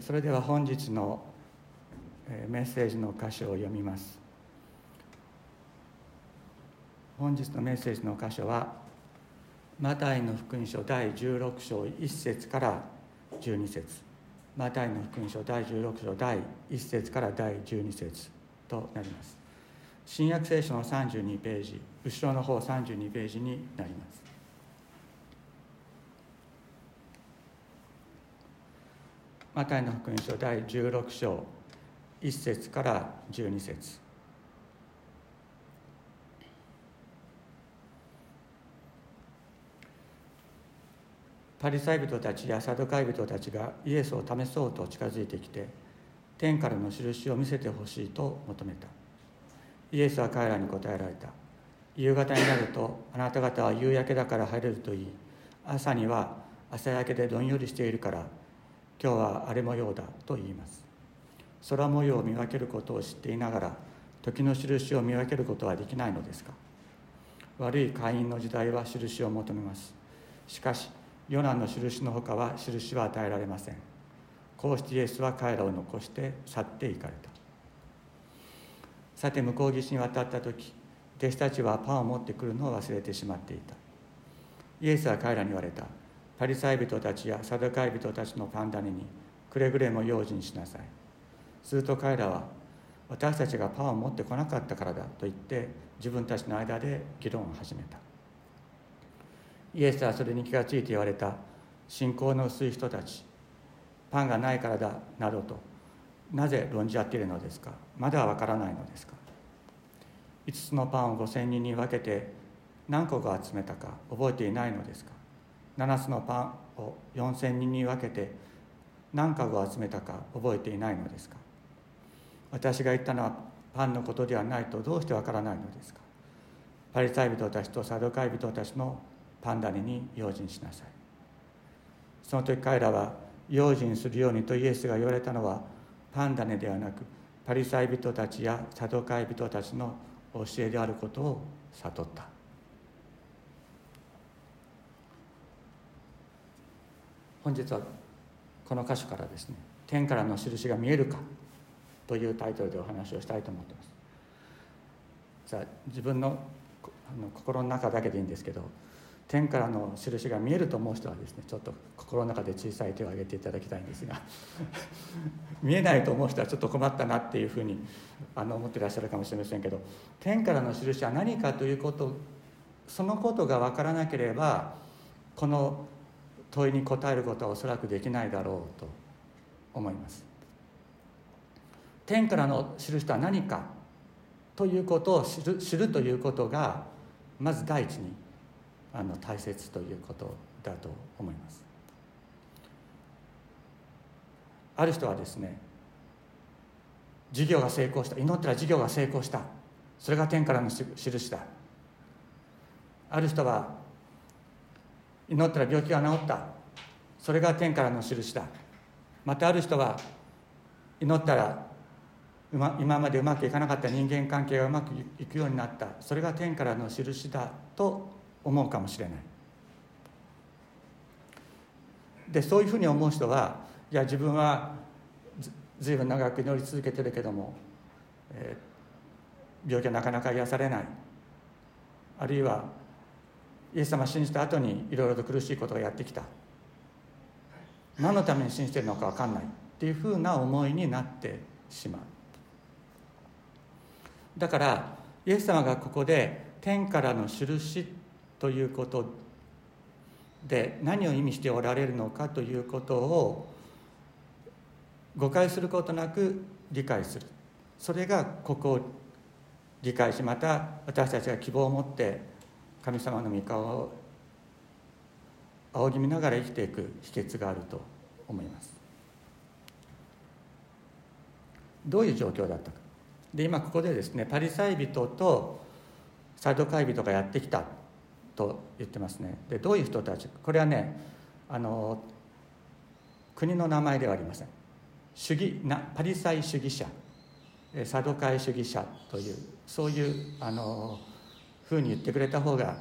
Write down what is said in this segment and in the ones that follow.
それでは本日のメッセージの箇所を読みます。本日のメッセージの箇所はマタイの福音書第16章1節から12節。マタイの福音書第16章第1節から第12節となります。新約聖書の32ページ後ろの方32ページになります。マタイの福音書第16章1節から12節。パリサイ人たちやサドカイ人たちがイエスを試そうと近づいてきて天からの印を見せてほしいと求めた。イエスは彼らに答えられた。夕方になるとあなた方は夕焼けだから入れるといい朝には朝焼けでどんよりしているから今日は荒れ模様だと言います。空模様を見分けることを知っていながら時の印を見分けることはできないのですか？悪い会員の時代は印を求めます。しかしヨナの印のほかは印は与えられません。こうしてイエスは彼らを残して去っていかれた。さて向こう岸に渡った時弟子たちはパンを持ってくるのを忘れてしまっていた。イエスは彼らに言われた。パリサイ人たちやサドカイ人たちのパンダネにくれぐれも用心しなさい。すると彼らは私たちがパンを持ってこなかったからだと言って自分たちの間で議論を始めた。イエスはそれに気がついて言われた信仰の薄い人たちパンがないからだなどとなぜ論じ合っているのですか？まだわからないのですか？5つのパンを5,000人に分けて何個か集めたか覚えていないのですか？7つのパンを4,000人に分けて何かを集めたか覚えていないのですか？私が言ったのはパンのことではないとどうしてわからないのですか？パリサイ人たちとサドカイ人たちのパンダネに用心しなさい。その時彼らは用心するようにとイエスが言われたのはパンダネではなくパリサイ人たちやサドカイ人たちの教えであることを悟った。本日はこの箇所からですね「天からの印が見えるか」というタイトルでお話をしたいと思ってます。さあ自分のあの心の中だけでいいんですけど天からの印が見えると思う人はですねちょっと心の中で小さい手を挙げていただきたいんですが 見えないと思う人はちょっと困ったなっていうふうにあの思ってらっしゃるかもしれませんけど天からの印は何かということそのことが分からなければこの問いに答えることはおそらくできないだろうと思います。天からの印とは何かということを知る知るということがまず第一にあの大切ということだと思います。ある人はですね事業が成功した祈ったら事業が成功した。それが天からの印だある人は祈ったら病気が治った。それが天からの印だ。またある人は祈ったら今までうまくいかなかった人間関係がうまくいくようになった。それが天からの印だと思うかもしれない。でそういうふうに思う人はいや自分はずいぶん長く祈り続けてるけども、えー、病気はなかなか癒されない。あるいはイエス様信じた後にいろいろと苦しいことがやってきた。何のために信じてるのか分かんないっていうふうな思いになってしまう。だからイエス様がここで天からの印ということで何を意味しておられるのかということを誤解することなく理解する。それがここを理解しまた私たちが希望を持って神様の御顔を仰ぎ見ながら生きていく秘訣があると思います。どういう状況だったか。で今ここでですねパリサイ人とサドカイ人がやってきたと言ってますね。でどういう人たちこれはねあの国の名前ではありません。主義なパリサイ主義者。サドカイ主義者というそういうあのふうに言ってくれた方が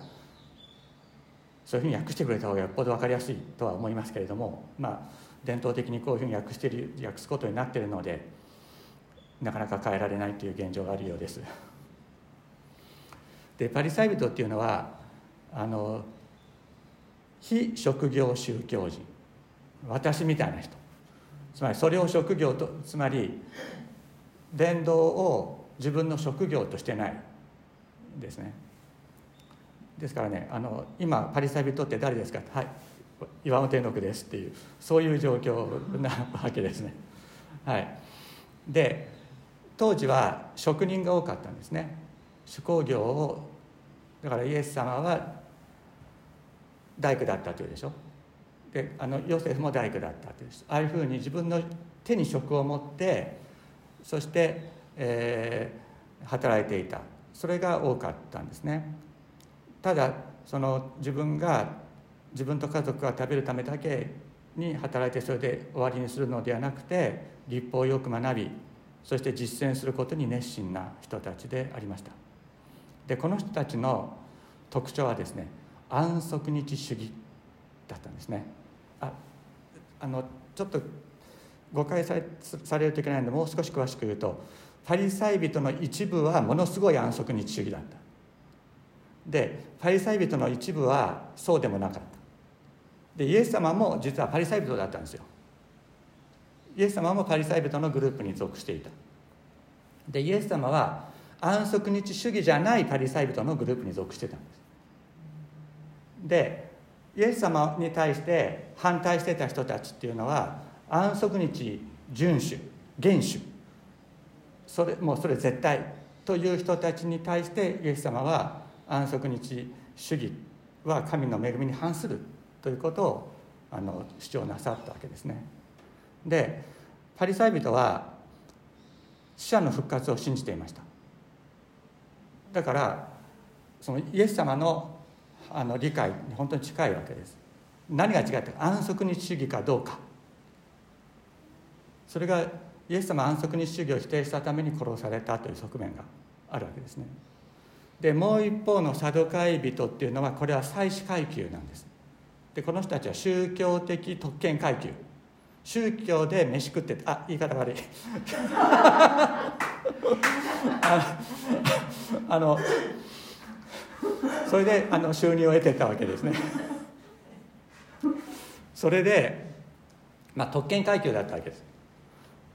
そういうふうに訳してくれた方がよっぽど分かりやすいとは思いますけれどもまあ伝統的にこういうふうに訳してる訳すことになっているのでなかなか変えられないという現状があるようです。でパリサイ人っていうのはあの非職業宗教人。私みたいな人。つまりそれを職業とつまり伝道を自分の職業としてないですね。ですからねあの今パリサイ人って誰ですか？はい。岩本天国ですっていうそういう状況なわけですね。はい。で当時は職人が多かったんですね。手工業をだからイエス様は大工だったというでしょ？であのヨセフも大工だったというああいうふうに自分の手に職を持ってそして、えー、働いていた。それが多かったんですね。ただその自分が自分と家族が食べるためだけに働いてそれで終わりにするのではなくて立法をよく学びそして実践することに熱心な人たちでありました。でこの人たちの特徴はですね安息日主義だったんですね。ああのちょっと誤解されされるといけないのでもう少し詳しく言うとパリサイ人の一部はものすごい安息日主義だった。でパリサイ人の一部はそうでもなかった。でイエス様も実はパリサイ人だったんですよ。イエス様もパリサイ人のグループに属していた。でイエス様は安息日主義じゃないパリサイ人のグループに属してたんです。でイエス様に対して反対してた人たちっていうのは安息日遵守厳守。それもうそれ絶対という人たちに対してイエス様は安息日主義は神の恵みに反するということをあの主張なさったわけですね。でパリサイ人は死者の復活を信じていました。だからそのイエス様のあの理解に本当に近いわけです。何が違って安息日主義かどうか。それがイエス様安息日主義を否定したために殺されたという側面があるわけですね。でもう一方のサドカイ人っていうのはこれは祭祀階級なんです。でこの人たちは宗教的特権階級。宗教で飯食ってあ言い方悪い。あのそれであの収入を得てたわけですね。それで、まあ、特権階級だったわけです。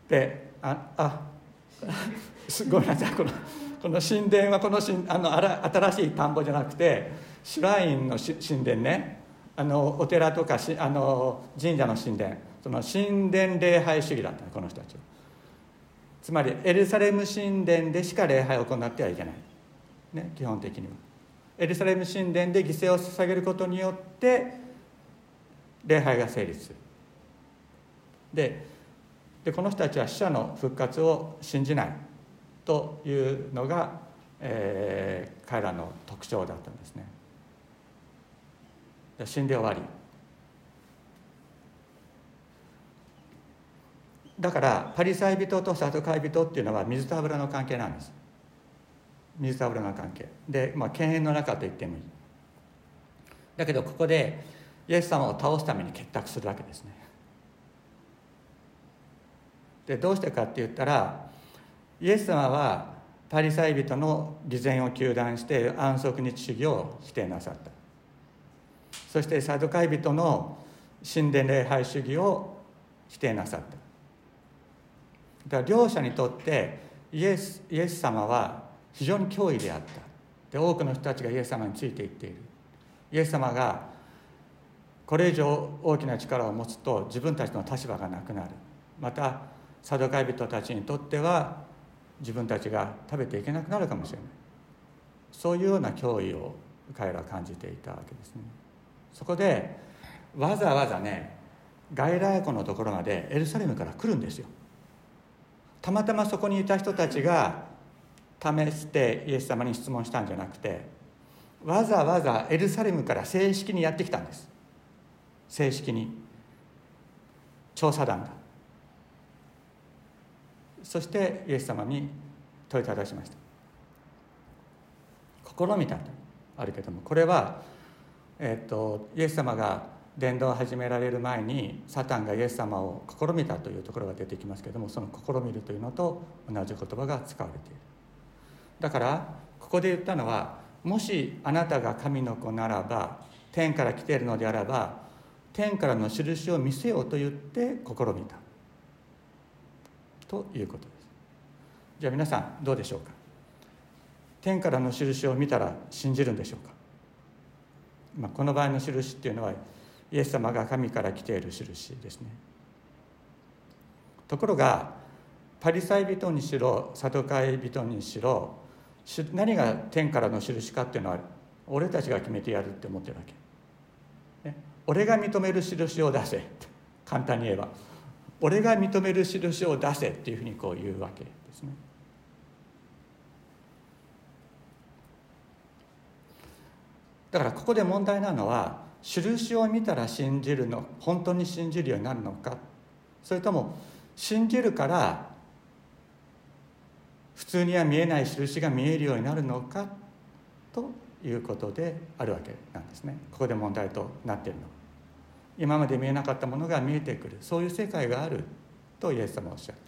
でああごめんなさいこのこの神殿はこの神あの新しい田んぼじゃなくてシュラインの神殿ね。あのお寺とかしあの神社の神殿。その神殿礼拝主義だったこの人たちは。つまりエルサレム神殿でしか礼拝を行ってはいけない、ね、基本的には。エルサレム神殿で犠牲を捧げることによって礼拝が成立する。ででこの人たちは死者の復活を信じない。というのが、えー、彼らの特徴だったんですね。死んで終わり。だからパリサイ人とサトカイ人っていうのは水と油の関係なんです。水と油の関係。で、まあ、犬猿の中と言ってもいい。だけどここでイエス様を倒すために結託するわけですねでどうしてかって言ったらイエス様はパリサイ人の偽善を糾弾して安息日主義を否定なさった。そしてサドカイ人の神殿礼拝主義を否定なさった。だから両者にとってイエスイエス様は非常に脅威であった。で多くの人たちがイエス様についていっている。イエス様がこれ以上大きな力を持つと自分たちの立場がなくなる。またサドカイ人たちにとっては自分たちが食べていけなくなるかもしれない。そういうような脅威を彼らは感じていたわけですね。そこでわざわざね外来湖のところまでエルサレムから来るんですよ。たまたまそこにいた人たちが試してイエス様に質問したんじゃなくてわざわざエルサレムから正式にやってきたんです。正式に。調査団が。そしてイエス様に問いただしました。試みたとあるけどもこれはえーと、イエス様が伝道を始められる前にサタンがイエス様を試みたというところが出てきますけどもその試みるというのと同じ言葉が使われている。だからここで言ったのはもしあなたが神の子ならば天から来ているのであれば天からの印を見せようと言って試みた。ということです。じゃあ皆さんどうでしょうか？天からの印を見たら信じるんでしょうか、まあ、この場合の印っていうのはイエス様が神から来ている印ですね。ところがパリサイ人にしろサドカイ人にしろ何が天からの印かっていうのは俺たちが決めてやるって思ってるわけ、ね、俺が認める印を出せ簡単に言えば。俺が認める印を出せっていうふうにこう言うわけですね。だからここで問題なのは印を見たら信じるの本当に信じるようになるのか。それとも信じるから普通には見えない印が見えるようになるのかということであるわけなんですね。ここで問題となっているの。は今まで見えなかったものが見えてくる。そういう世界があるとイエス様はおっしゃって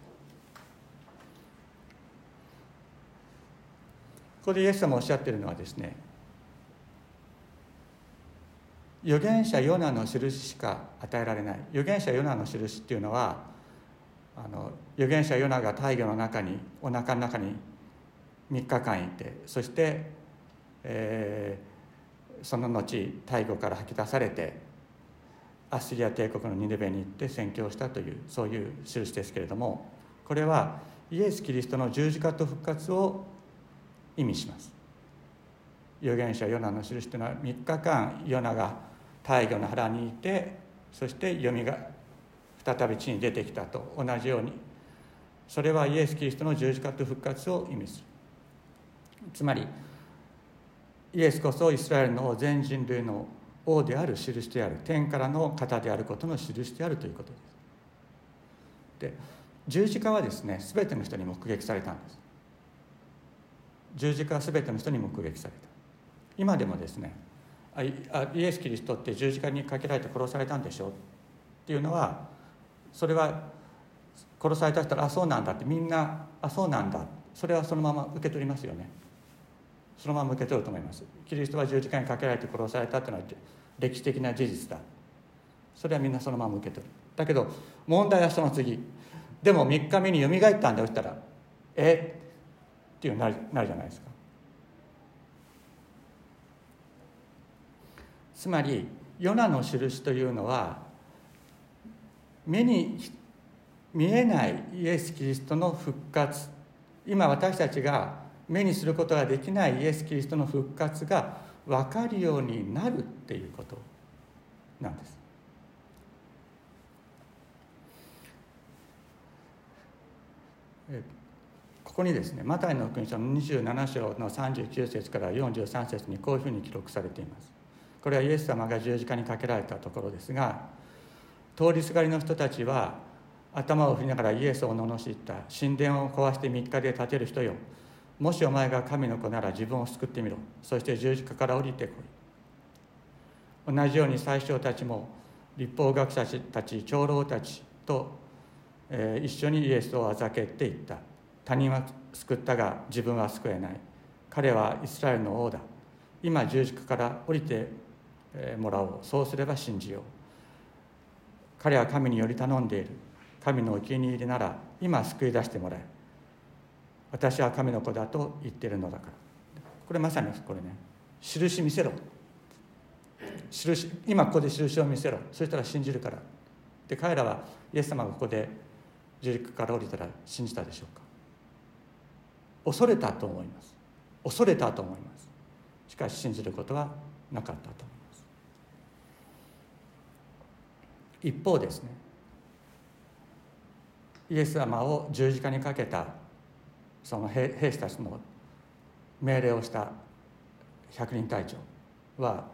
ここでイエス様おっしゃってるのはですね預言者ヨナの印しか与えられない。預言者ヨナの印っていうのはあの預言者ヨナが大魚の中にお腹の中に3日間いてそして、えー、その後大魚から吐き出されてアッシリア帝国のニネベに行って宣教したというそういう印ですけれどもこれはイエス・キリストの十字架と復活を意味します。預言者ヨナの印というのは3日間ヨナが大魚の腹にいてそして読みが再び地に出てきたと同じようにそれはイエス・キリストの十字架と復活を意味する。つまりイエスこそイスラエルの全人類の王である印である天からの方であることの印であるということです。で十字架はですね全ての人に目撃されたんです。十字架は全ての人に目撃された。今でもですねイエス・キリストって十字架にかけられて殺されたんでしょう。っていうのはそれは殺された人はあそうなんだってみんなあそうなんだ。それはそのまま受け取りますよね。そのまま受け取ると思います。キリストは十字架にかけられて殺されたっていうのは歴史的な事実だ。それはみんなそのまま受け取る。だけど問題はその次。でも3日目によみがえったんだよったらえ？っていうなるなるじゃないですか。つまりヨナの印というのは目に見えないイエス・キリストの復活。今私たちが目にすることができないイエス・キリストの復活が分かるようになるっていうことなんです。ここにですねマタイの福音書の27章の39節から43節にこういうふうに記録されています。これはイエス様が十字架にかけられたところですが通りすがりの人たちは頭を振りながらイエスを罵った神殿を壊して3日で建てる人よもしお前が神の子なら自分を救ってみろ。そして十字架から降りてこい。同じように最初たちも立法学者たち長老たちと、えー、一緒にイエスをあざけていった。他人は救ったが自分は救えない。彼はイスラエルの王だ。今十字架から降りてもらおう。そうすれば信じよう。彼は神により頼んでいる。神のお気に入りなら今救い出してもらえ。私は神の子だと言ってるのだから。これまさにこれね。印見せろ。印今ここで印を見せろ。そしたら信じるから。で彼らはイエス様がここで十字架から降りたら信じたでしょうか。恐れたと思います。恐れたと思います。しかし信じることはなかったと思います。一方ですね。イエス様を十字架にかけたその兵士たちの命令をした百人隊長は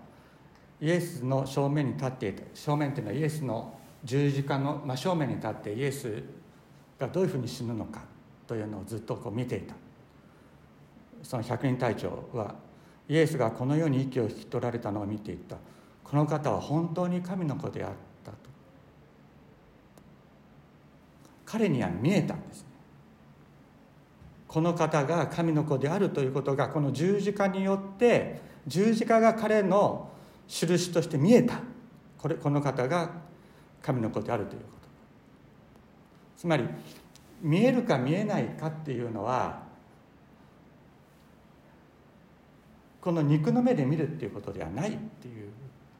イエスの正面に立っていた正面というのはイエスの十字架の真正面に立ってイエスがどういうふうに死ぬのかというのをずっとこう見ていた。その百人隊長はイエスがこの世に息を引き取られたのを見ていた。この方は本当に神の子であったと。彼には見えたんです。この方が神の子であるということがこの十字架によって十字架が彼の印として見えたこれこの方が神の子であるということつまり見えるか見えないかっていうのはこの肉の目で見るっていうことではないっていう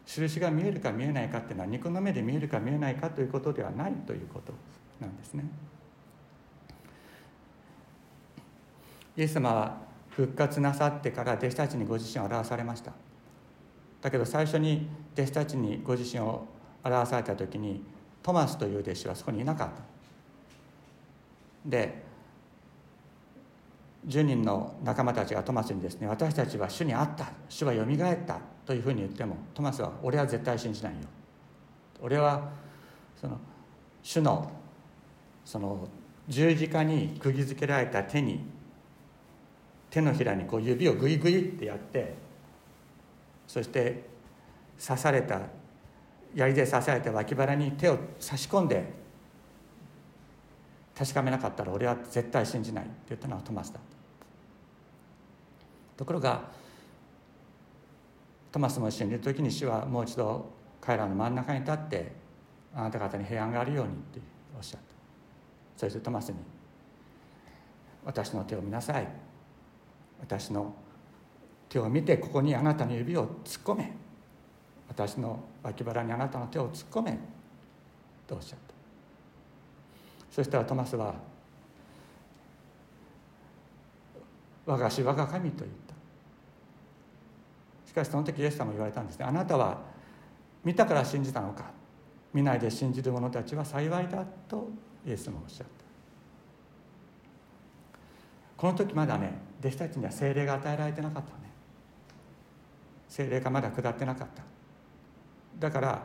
印が見えるか見えないかっていうのは肉の目で見えるか見えないかということではないということなんですね。イエス様は復活なさってから弟子たちにご自身を表されました。だけど最初に弟子たちにご自身を表された時にトマスという弟子はそこにいなかった。で10人の仲間たちがトマスにですね私たちは主に会った主はよみがえったというふうに言ってもトマスは俺は絶対信じないよ。俺はその主のその十字架に釘付けられた手に手のひらにこう指をグイグイってやってそして刺された槍で刺された脇腹に手を差し込んで確かめなかったら俺は絶対信じないって言ったのはトマスだところがトマスも一緒にいる時に主はもう一度彼らの真ん中に立ってあなた方に平安があるようにっておっしゃった。そしてトマスに「私の手を見なさい」私の手を見てここにあなたの指を突っ込め。私の脇腹にあなたの手を突っ込め。とおっしゃった。そしたらトマスは「我が主我が神」と言った。しかしその時イエス様も言われたんですね。あなたは見たから信じたのか。見ないで信じる者たちは幸いだとイエスもおっしゃった。この時まだね弟子たちには精霊が与えられてなかったね。精霊がまだ下ってなかった。だから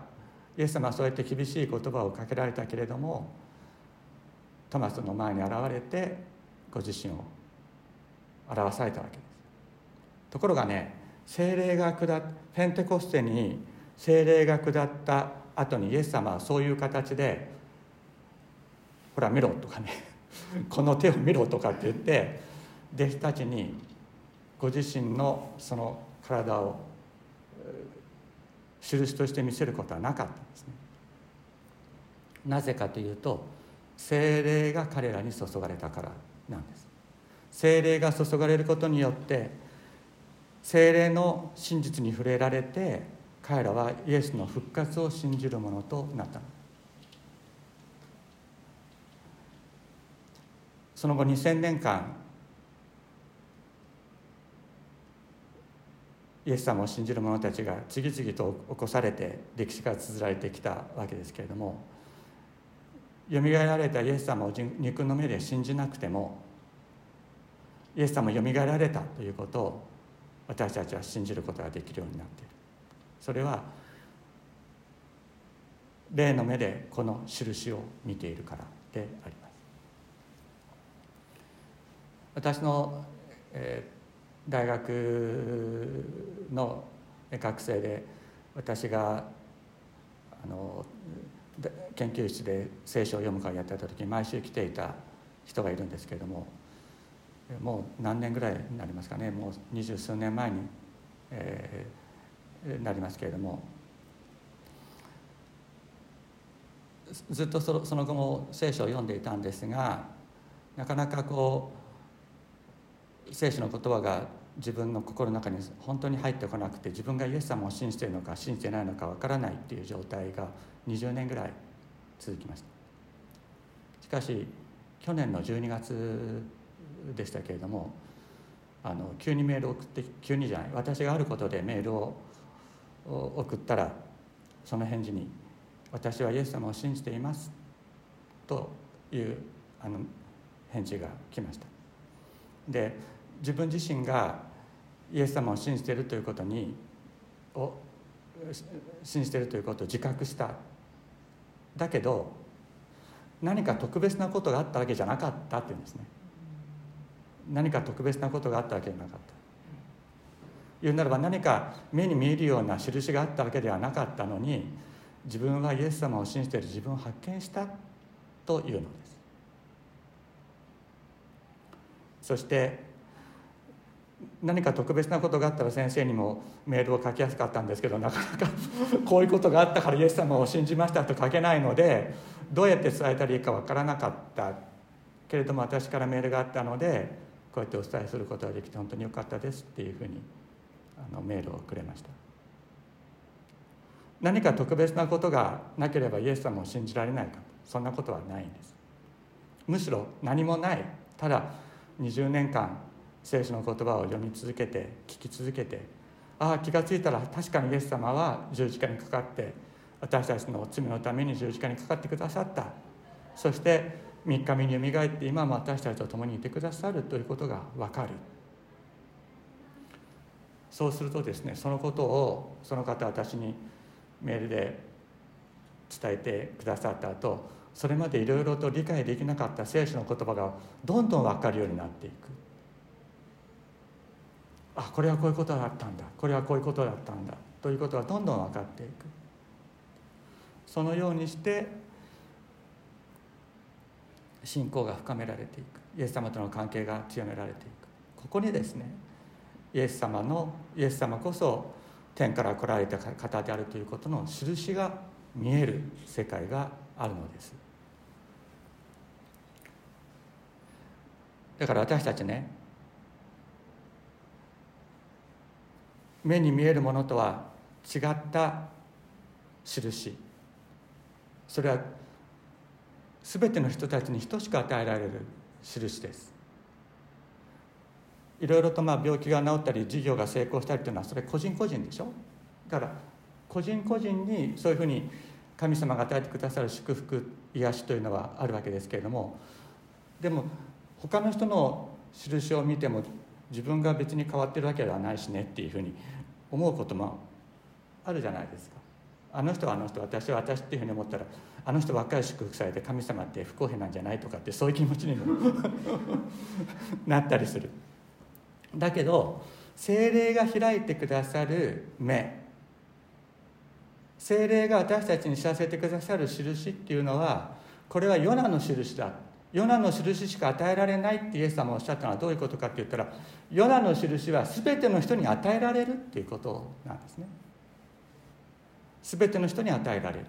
イエス様はそうやって厳しい言葉をかけられたけれどもトマスの前に現れてご自身を表されたわけです。ところがね精霊が下っペンテコステに精霊が下った後にイエス様はそういう形で「ほら見ろ」とかね「この手を見ろ」とかって言って弟子たちにご自身のその体を印として見せることはなかったんですね。なぜかというと精霊が彼らに注がれたからなんです。精霊が注がれることによって精霊の真実に触れられて彼らはイエスの復活を信じるものとなったその後2000年間イエス様を信じる者たちが次々と起こされて歴史が綴られてきたわけですけれどもよみがえられたイエス様を肉の目で信じなくてもイエス様よみがえられたということを私たちは信じることができるようになっている。それは霊の目でこの印を見ているからであります。私の、えー大学の学生で私があの研究室で聖書を読む会をやってた時に毎週来ていた人がいるんですけれどももう何年ぐらいになりますかねもう二十数年前に、えー、なりますけれどもずっとそのその後も聖書を読んでいたんですがなかなかこう聖書の言葉が自分の心の中に本当に入ってこなくて自分がイエス様を信じているのか信じてないのかわからないっていう状態が20年ぐらい続きました。しかし去年の12月でしたけれどもあの急にメールを送って急にじゃない私があることでメールを送ったらその返事に「私はイエス様を信じています」というあの返事が来ました。で自分自身がイエス様を信じているということにを信じているということを自覚した。だけど何か特別なことがあったわけじゃなかったっていうんですね。何か特別なことがあったわけじゃなかった。言うならば何か目に見えるような印があったわけではなかったのに自分はイエス様を信じている自分を発見したというの。ですそして何か特別なことがあったら先生にもメールを書きやすかったんですけどなかなか こういうことがあったからイエス様を信じましたと書けないのでどうやって伝えたらいいか分からなかったけれども私からメールがあったのでこうやってお伝えすることができて本当によかったですっていうふうにあのメールをくれました。何か特別なことがなければイエス様を信じられないか。そんなことはないんです。むしろ何もない。ただ20年間聖書の言葉を読み続けて聞き続けてああ気が付いたら確かにイエス様は十字架にかかって私たちの罪のために十字架にかかってくださった。そして3日目によみがえって今も私たちと共にいてくださるということが分かる。そうするとですねそのことをその方私にメールで伝えてくださった後それまでいろいろと理解できなかった聖書の言葉がどんどん分かるようになっていく。あこれはこういうことだったんだ。これはこういうことだったんだ。ということがどんどん分かっていく。そのようにして信仰が深められていく。イエス様との関係が強められていく。ここにですねイエス様のイエス様こそ天から来られた方であるということの印が見える世界があるのです。だから私たちね目に見えるものとは違った印。それは全ての人たちに等しく与えられる印です。いろいろとまあ病気が治ったり事業が成功したりというのはそれ個人個人でしょ。だから個人個人にそういうふうに神様が与えてくださる祝福癒しというのはあるわけですけれどもでも他の人の印を見ても自分が別に変わってるわけではないしねっていうふうに思うこともあるじゃないですか。あの人はあの人私は私っていうふうに思ったらあの人ばっかり祝福されて神様って不公平なんじゃないとかってそういう気持ちにも なったりする。だけど精霊が開いてくださる目精霊が私たちに知らせてくださる印っていうのはこれはヨナの印だ。ヨナの印しか与えられないってイエス様おっしゃったのはどういうことかって言ったらヨナの印は全ての人に与えられるっていうことなんですね。全ての人に与えられる。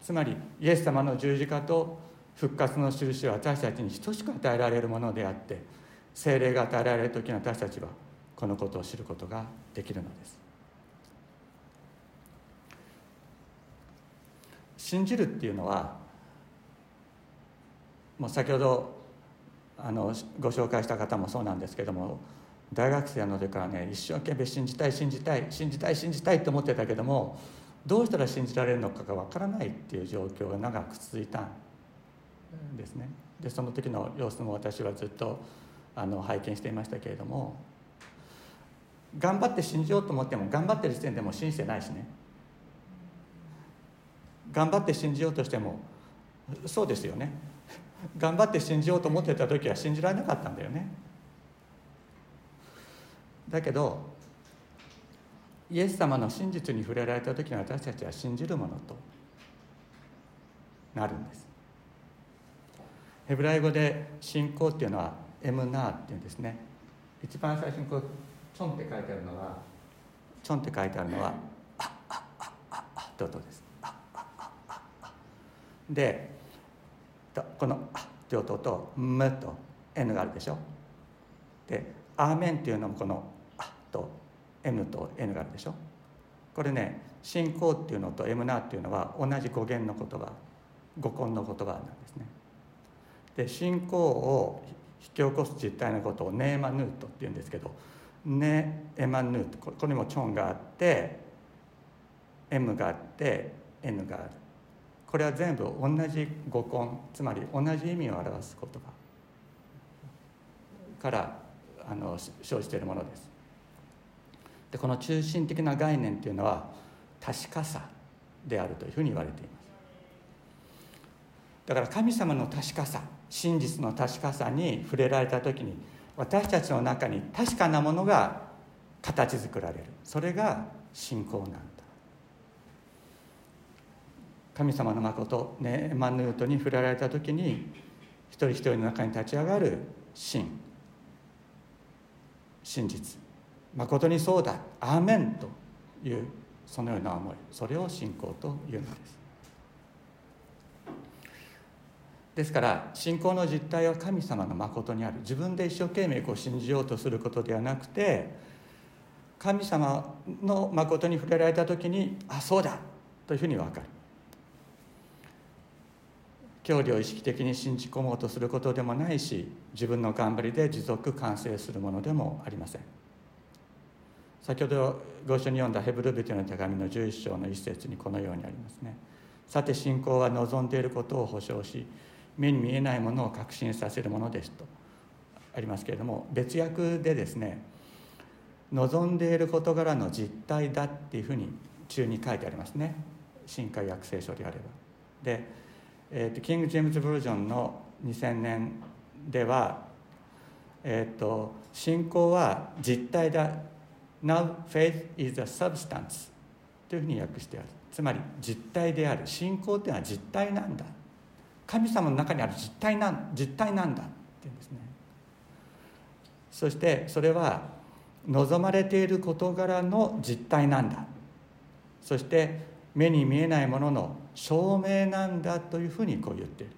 つまりイエス様の十字架と復活の印は私たちに等しく与えられるものであって精霊が与えられる時に私たちはこのことを知ることができるのです。信じるっていうのはもう先ほどあのご紹介した方もそうなんですけども大学生の時からね一生懸命信じたい信じたい信じたい信じたいと思ってたけどもどうしたら信じられるのかがわからないっていう状況が長く続いたんですね。でその時の様子も私はずっとあの拝見していましたけれども頑張って信じようと思っても頑張ってる時点でも信じてないしね。頑張って信じようとしてもそうですよね。頑張って信じようと思ってた時は信じられなかったんだよね。だけどイエス様の真実に触れられた時に私たちは信じるものとなるんです。ヘブライ語で信仰っていうのはエムナーっていうんですね。一番最初にこうチョンって書いてあるのはチョンって書いてあるのはあっあっあっあっあっって音ですあっあっあっあっあでこの「あ」って音と「む」と「N」があるでしょ。で「アーメン」っていうのもこの「あ」と「M」と「N」があるでしょ。これね「信仰」っていうのと「エムナー」っていうのは同じ語源の言葉語根の言葉なんですね。で信仰を引き起こす実態のことをネーマヌートっていうんですけどネエマヌートここにもチョンがあって M があって N がある。これは全部同じ語根つまり同じ意味を表す言葉。からあの生じているものです。でこの中心的な概念っていうのは確かさであるというふうに言われています。だから神様の確かさ真実の確かさに触れられた時に私たちの中に確かなものが形作られる。それが信仰なんだ神様の誠ネーマンヌートに触れられた時に一人一人の中に立ち上がる真。真実。誠にそうだ。アーメンというそのような思い。それを信仰というのです。ですから信仰の実態は神様の誠にある。自分で一生懸命こう信じようとすることではなくて神様の誠に触れられた時にあそうだ。というふうに分かる。教理を意識的に信じ込もうとすることでもないし自分の頑張りで持続完成するものでもありません。先ほどご一緒に読んだヘブル人の手紙の11章の一節にこのようにありますね。さて信仰は望んでいることを保証し目に見えないものを確信させるものですと。ありますけれども別訳でですね望んでいる事柄の実態だっていうふうに中に書いてありますね。新海訳聖書であれば。で、えーと、キング・ジェームズ・ブルージョンの2000年では、えーと、信仰は実態だ。Now faith is a substance というふうに訳してある。つまり実体である。信仰というのは実体なんだ。神様の中にある実体なん実体なんだ。っていうんですね。そしてそれは望まれている事柄の実体なんだ。そして目に見えないものの証明なんだというふうにこう言っている。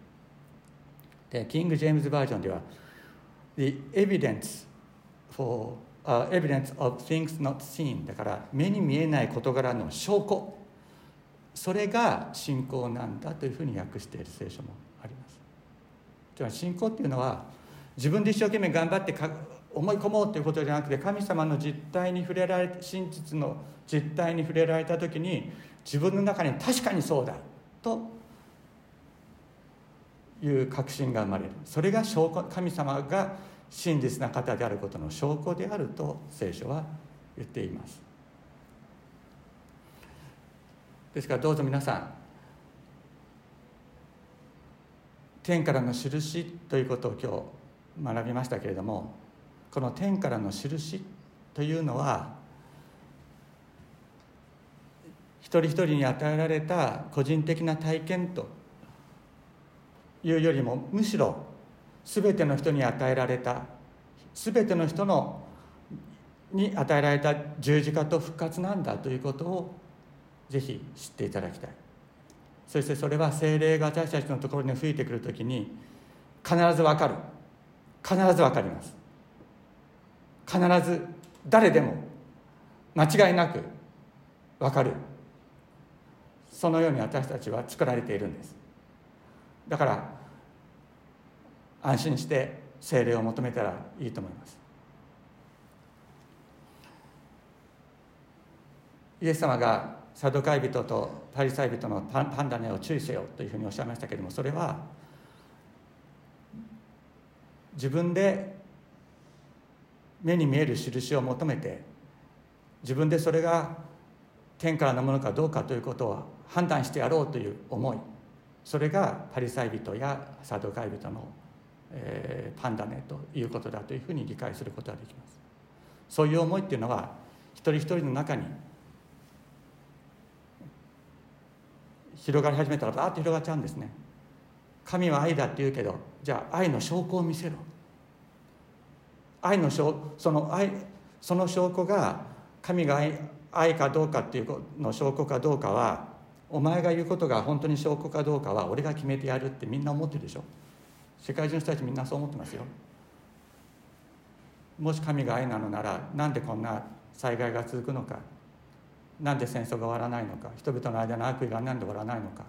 でキング・ジェームズ・バージョンでは「The evidence for、uh, evidence of things not seen」だから目に見えない事柄の証拠。それが信仰なんだというふうに訳している聖書もあります。つまり信仰っていうのは自分で一生懸命頑張ってか思い込もうということじゃなくて神様の実態に触れられ真実の実態に触れられた時に自分の中に確かにそうだという確信が生まれる。それが証拠神様が真実な方であることの証拠であると聖書は言っています。ですからどうぞ皆さん天からの印ということを今日学びましたけれどもこの天からの印というのは一人一人に与えられた個人的な体験というよりもむしろ全ての人に与えられた全ての人のに与えられた十字架と復活なんだということをぜひ知っていただきたい。そしてそれは精霊が私たちのところに吹いてくるときに必ず分かる。必ず分かります。必ず誰でも間違いなく分かる。そのように私たちは作られているんです。だから安心して精霊を求めたらいいと思います。イエス様がサドカイ人とパリサイ人のパンダネを注意せよというふうにおっしゃいましたけれどもそれは自分で目に見える印を求めて自分でそれが天からのものかどうかということを判断してやろうという思い。それがパリサイ人やサドカイ人の、えー、パンダネということだというふうに理解することができます。そういう思いっていうのは一人一人の中に広がり始めたらバーッと広がっちゃうんですね。神は愛だって言うけどじゃあ愛の証拠を見せろ。愛の証その愛その証拠が神が愛愛かどうかっていうの証拠かどうかはお前が言うことが本当に証拠かどうかは俺が決めてやるってみんな思ってるでしょ？世界中の人たちみんなそう思ってますよ。もし神が愛なのならなんでこんな災害が続くのか？なんで戦争が終わらないのか？人々の間の悪意が何で終わらないのか？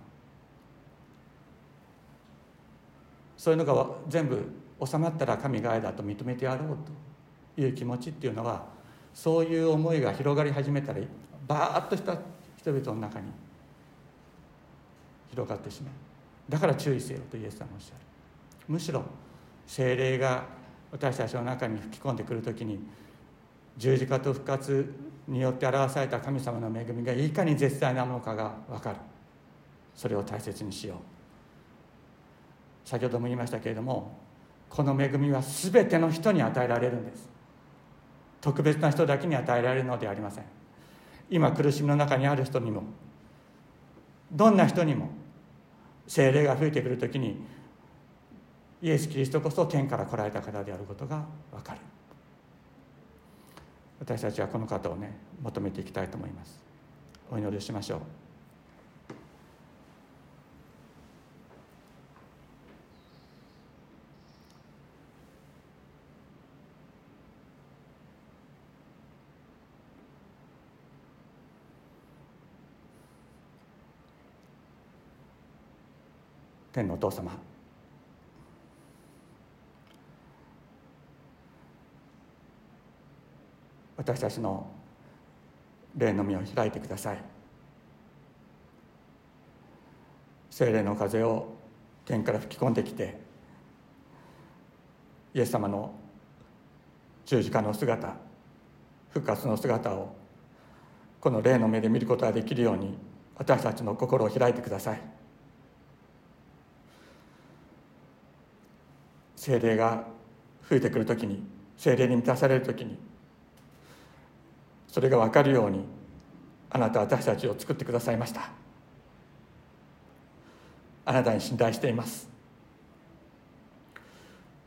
そういうのが全部収まったら神が愛だと認めてやろうという気持ちっていうのはそういう思いが広がり始めたらバーッとした人々の中に広がってしまう。だから注意せよとイエス様おっしゃる。むしろ精霊が私たちの中に吹き込んでくる時に十字架と復活によって表された神様の恵みがいかに絶大なものかが分かる。それを大切にしよう。先ほども言いましたけれどもこの恵みは全ての人に与えられるんです。特別な人だけに与えられるのではありません。今苦しみの中にある人にもどんな人にも精霊が増えてくるときにイエス・キリストこそ天から来られた方であることが分かる。私たちはこの方をね求めていきたいと思います。お祈りしましょう。天のお父様。私たちの霊の目を開いてください。精霊の風を天から吹き込んできてイエス様の十字架の姿復活の姿をこの霊の目で見ることができるように私たちの心を開いてください。精霊が吹いてくる時に精霊に満たされる時にそれが分かるようにあなたは私たちを作ってくださいました。あなたに信頼しています。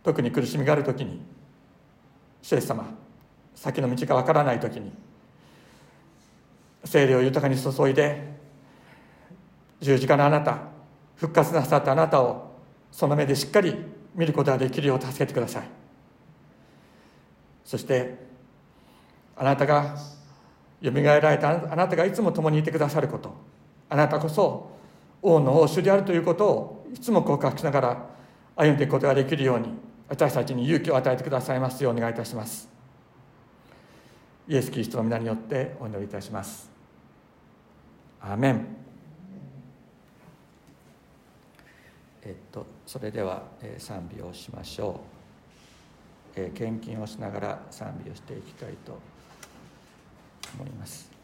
特に苦しみがある時に主イエス様先の道が分からない時に精霊を豊かに注いで十字架のあなた復活なさったあなたをその目でしっかり見ることができるよう助けてください。そしてあなたがよみがえられたあなたがいつも共にいてくださることあなたこそ王の王主であるということをいつも告白しながら歩んでいくことができるように私たちに勇気を与えてくださいますようお願いいたします。イエス・キリストの皆によってお祈りいたします。アーメン。えっとそれでは、え賛美をしましょう、え献金をしながら賛美をしていきたいと思います。